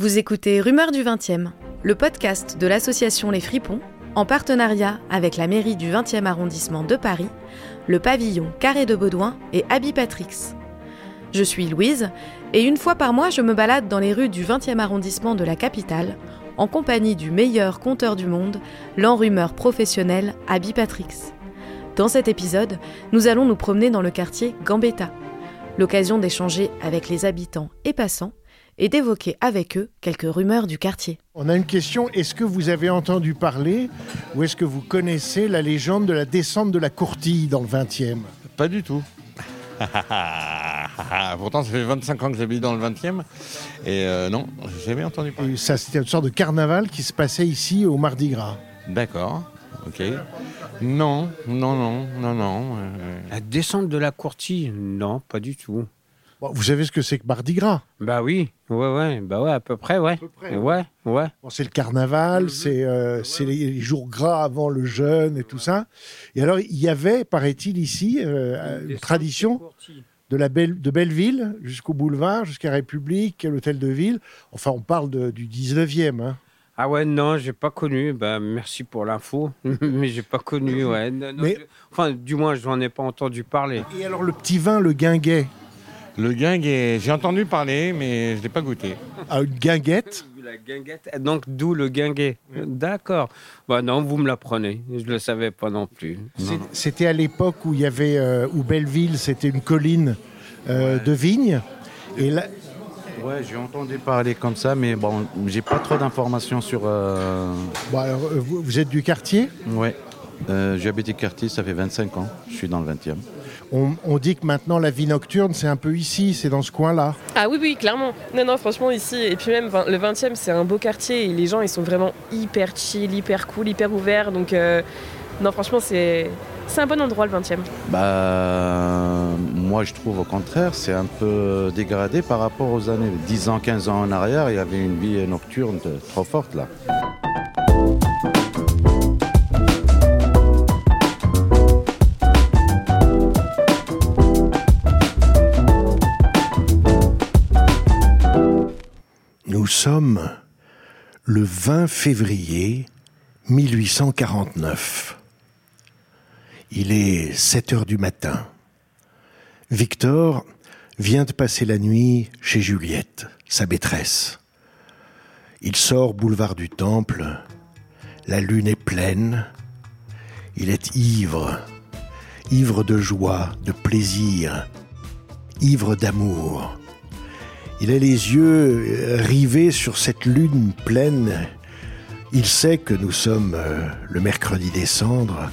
Vous écoutez Rumeurs du 20e, le podcast de l'association Les Fripons, en partenariat avec la mairie du 20e arrondissement de Paris, le pavillon Carré de Baudouin et Abby Patrix. Je suis Louise, et une fois par mois, je me balade dans les rues du 20e arrondissement de la capitale, en compagnie du meilleur conteur du monde, l'enrumeur professionnel Abby Patrix. Dans cet épisode, nous allons nous promener dans le quartier Gambetta, l'occasion d'échanger avec les habitants et passants et d'évoquer avec eux quelques rumeurs du quartier. On a une question, est-ce que vous avez entendu parler ou est-ce que vous connaissez la légende de la descente de la courtille dans le 20e Pas du tout. Pourtant, ça fait 25 ans que j'habite dans le 20e et euh, non, j'ai jamais entendu parler. Et Ça, c'était une sorte de carnaval qui se passait ici au Mardi Gras. D'accord, ok. Non, non, non, non, non. euh, La descente de la courtille Non, pas du tout. Bon, vous savez ce que c'est que Mardi Gras? Bah oui, ouais, ouais, bah ouais, à peu près, ouais. près, ouais, ouais. Bon, C'est le carnaval, c'est euh, les, les jours gras avant le jeûne et tout ça. Et alors, il y avait, paraît-il, ici, euh, une tradition de, la Belle, de Belleville jusqu'au boulevard, jusqu'à République, l'hôtel de ville. Enfin, on parle de- du 19e. hein. Ah ouais, non, j'ai pas connu. Bah merci pour l'info, mais j'ai pas connu, ouais. Non, non, Mais- je- Enfin, du moins, je n'en ai pas entendu parler. Et alors, le petit vin, le guinguet, Le guinguet, j'ai entendu parler, mais je l'ai pas goûté. à une guinguette? La guinguette, donc d'où le guinguet. D'accord. Bah non, vous me l'apprenez. Je le savais pas non plus. C'était à l'époque où il y avait euh, où Belleville, c'était une colline euh, de vignes. Et là, Ouais, j'ai entendu parler comme ça, mais bon, j'ai pas trop d'informations sur. euh, bon, alors, euh, vous, vous êtes du quartier? Ouais. Euh, j'ai habité quartier, ça fait 25 ans. Je suis dans le 20e. On, on dit que maintenant la vie nocturne, c'est un peu ici, c'est dans ce coin-là. Ah oui, oui, clairement. Non, non, franchement, ici, et puis même le 20e, c'est un beau quartier et les gens, ils sont vraiment hyper chill, hyper cool, hyper ouverts. Donc, euh, non, franchement, c'est c'est un bon endroit, le 20e. Bah, moi, je trouve au contraire, c'est un peu dégradé par rapport aux années 10 ans, 15 ans en arrière. Il y avait une vie nocturne de- trop forte là. Sommes le 20 février 1849. Il est 7 heures du matin. Victor vient de passer la nuit chez Juliette, sa maîtresse. Il sort boulevard du Temple. La lune est pleine. Il est ivre, ivre de joie, de plaisir, ivre d'amour. Il a les yeux euh, rivés sur cette lune pleine. Il sait que nous sommes euh, le mercredi des cendres,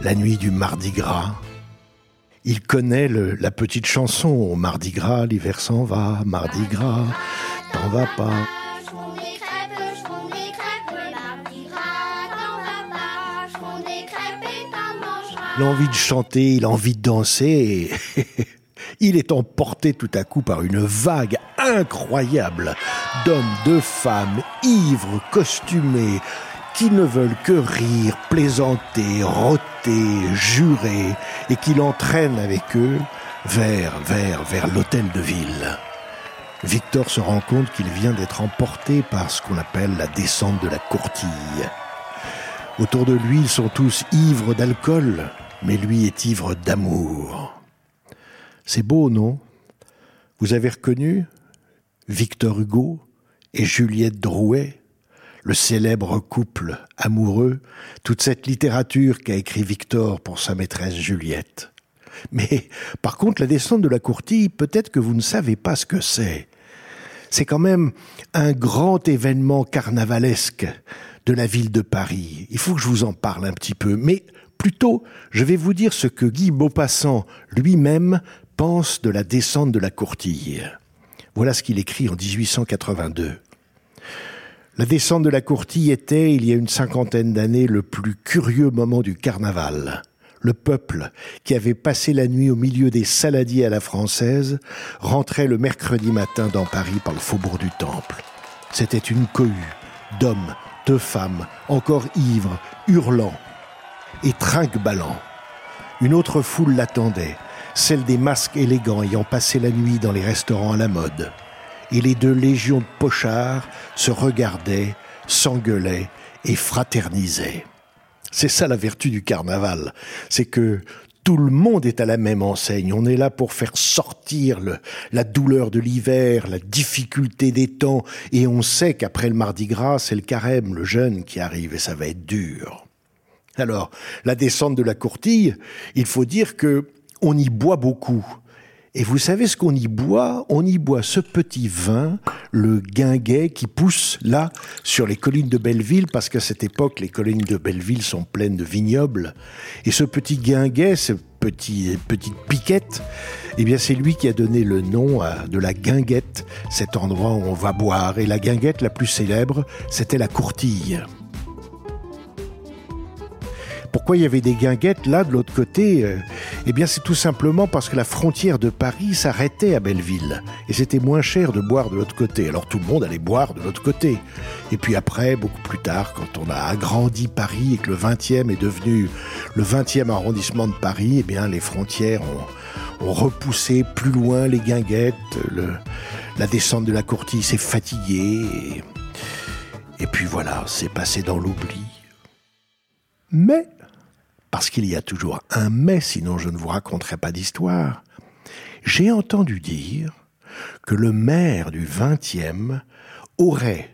la nuit du Mardi Gras. Il connaît le- la petite chanson au Mardi Gras, l'hiver s'en va, Mardi Gras, t'en vas pas. Il a envie de chanter, il a envie de danser. et il est emporté tout à coup par une vague incroyable d'hommes, de femmes, ivres, costumés, qui ne veulent que rire, plaisanter, rôter, jurer, et qui l'entraînent avec eux vers, vers, vers l'hôtel de ville. Victor se rend compte qu'il vient d'être emporté par ce qu'on appelle la descente de la courtille. Autour de lui, ils sont tous ivres d'alcool, mais lui est ivre d'amour. C'est beau, non? Vous avez reconnu Victor Hugo et Juliette Drouet, le célèbre couple amoureux, toute cette littérature qu'a écrit Victor pour sa maîtresse Juliette. Mais par contre, la descente de la courtille, peut-être que vous ne savez pas ce que c'est. C'est quand même un grand événement carnavalesque de la ville de Paris. Il faut que je vous en parle un petit peu, mais plutôt, je vais vous dire ce que Guy Maupassant lui-même pense de la descente de la courtille. Voilà ce qu'il écrit en 1882. La descente de la courtille était, il y a une cinquantaine d'années, le plus curieux moment du carnaval. Le peuple, qui avait passé la nuit au milieu des saladiers à la française, rentrait le mercredi matin dans Paris par le faubourg du Temple. C'était une cohue d'hommes, de femmes, encore ivres, hurlant et trinque-ballant. Une autre foule l'attendait, celle des masques élégants ayant passé la nuit dans les restaurants à la mode. et les deux légions de pochards se regardaient, s'engueulaient et fraternisaient. C'est ça la vertu du carnaval, c'est que tout le monde est à la même enseigne. On est là pour faire sortir le, la douleur de l'hiver, la difficulté des temps, et on sait qu'après le Mardi Gras, c'est le carême, le jeûne qui arrive, et ça va être dur. Alors, la descente de la courtille, il faut dire que on y boit beaucoup. Et vous savez ce qu'on y boit? On y boit ce petit vin, le guinguet, qui pousse là, sur les collines de Belleville, parce qu'à cette époque, les collines de Belleville sont pleines de vignobles. Et ce petit guinguet, ce petit, petite piquette, eh bien, c'est lui qui a donné le nom à, de la guinguette, cet endroit où on va boire. Et la guinguette la plus célèbre, c'était la courtille. Pourquoi il y avait des guinguettes là de l'autre côté euh, Eh bien c'est tout simplement parce que la frontière de Paris s'arrêtait à Belleville et c'était moins cher de boire de l'autre côté. Alors tout le monde allait boire de l'autre côté. Et puis après, beaucoup plus tard, quand on a agrandi Paris et que le 20e est devenu le 20e arrondissement de Paris, eh bien les frontières ont, repoussé plus loin les guinguettes. La descente de la courtille s'est fatiguée. Et, et puis voilà, c'est passé dans l'oubli. Mais parce qu'il y a toujours un mais, sinon je ne vous raconterai pas d'histoire, j'ai entendu dire que le maire du 20e aurait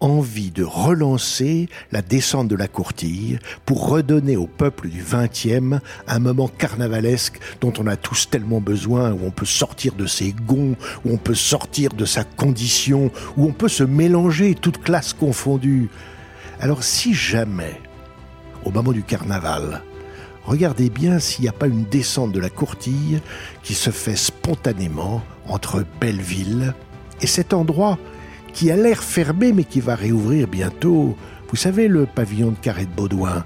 envie de relancer la descente de la courtille pour redonner au peuple du 20e un moment carnavalesque dont on a tous tellement besoin, où on peut sortir de ses gonds, où on peut sortir de sa condition, où on peut se mélanger, toutes classes confondues. Alors si jamais au moment du carnaval. Regardez bien s'il n'y a pas une descente de la courtille qui se fait spontanément entre Belleville et cet endroit qui a l'air fermé mais qui va réouvrir bientôt. Vous savez, le pavillon de Carré de Baudouin.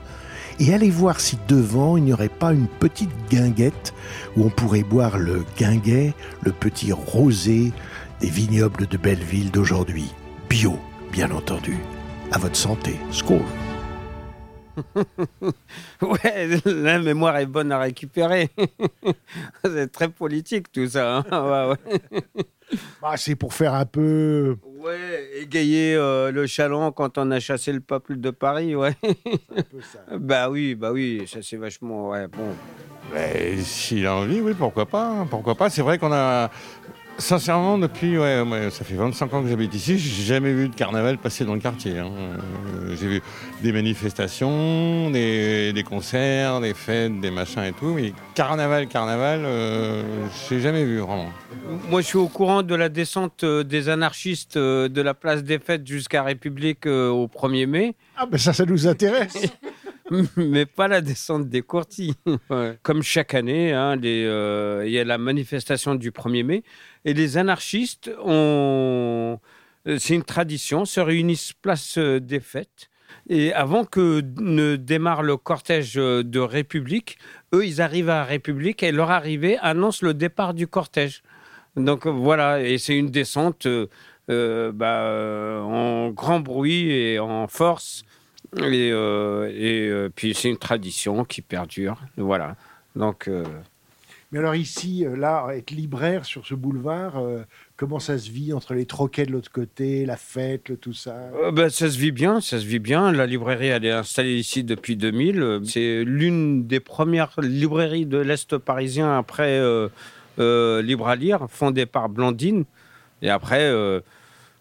Et allez voir si devant il n'y aurait pas une petite guinguette où on pourrait boire le guinguet, le petit rosé des vignobles de Belleville d'aujourd'hui. Bio, bien entendu. À votre santé. Skål ouais, la mémoire est bonne à récupérer. c'est très politique tout ça. hein. Ouais, ouais. bah, C'est pour faire un peu... Ouais, égayer euh, le chaland quand on a chassé le peuple de Paris, ouais. bah oui, bah oui, ça c'est vachement, ouais, bon. Mais S'il a envie, oui, pourquoi pas. hein, Pourquoi pas. C'est vrai qu'on a. Sincèrement, depuis, ouais, ouais, ça fait 25 ans que j'habite ici, j'ai jamais vu de carnaval passer dans le quartier. hein. Euh, J'ai vu des manifestations, des, des concerts, des fêtes, des machins et tout, mais carnaval, carnaval, euh, j'ai jamais vu vraiment. Moi, je suis au courant de la descente euh, des anarchistes euh, de la place des Fêtes jusqu'à République euh, au 1er mai, Ah ben ça, ça nous intéresse mais pas la descente des. Ouais. Comme chaque année, hein, euh, il y a la manifestation du 1er mai, et les anarchistes ont, euh, c'est une tradition, se réunissent place euh, des Fêtes. Et avant que ne démarre le cortège de République, eux, ils arrivent à République et leur arrivée annonce le départ du cortège. Donc voilà, et c'est une descente euh, bah, en grand bruit et en force. Et, euh, et euh, puis c'est une tradition qui perdure. Voilà. Donc euh, Mais alors ici, euh, là, être libraire sur ce boulevard, euh, comment ça se vit entre les troquets de l'autre côté, la fête, le tout ça? Euh, bah, ça se vit bien, ça se vit bien. La librairie, elle est installée ici depuis 2000. Euh, C'est l'une des premières librairies de l'Est parisien après euh, euh, Libre à lire, fondée par Blandine. Et après, euh,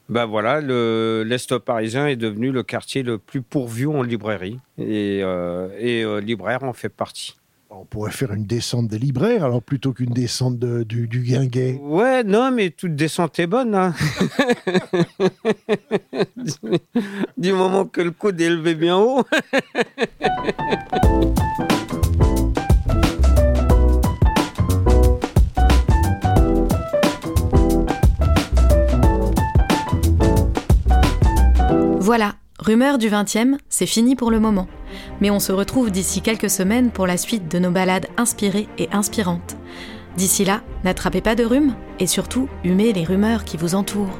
bah voilà, le- l'Est parisien est devenu le quartier le plus pourvu en librairie. Et, euh, et euh, libraire en fait partie. On pourrait faire une descente des libraires, alors plutôt qu'une descente de- du, du guinguet. Ouais, non, mais toute descente est bonne. hein. du moment que le coude est élevé bien haut. Voilà, Rumeur du 20e, c'est fini pour le moment. Mais on se retrouve d'ici quelques semaines pour la suite de nos balades inspirées et inspirantes. D'ici là, n'attrapez pas de rhume et surtout, humez les rumeurs qui vous entourent.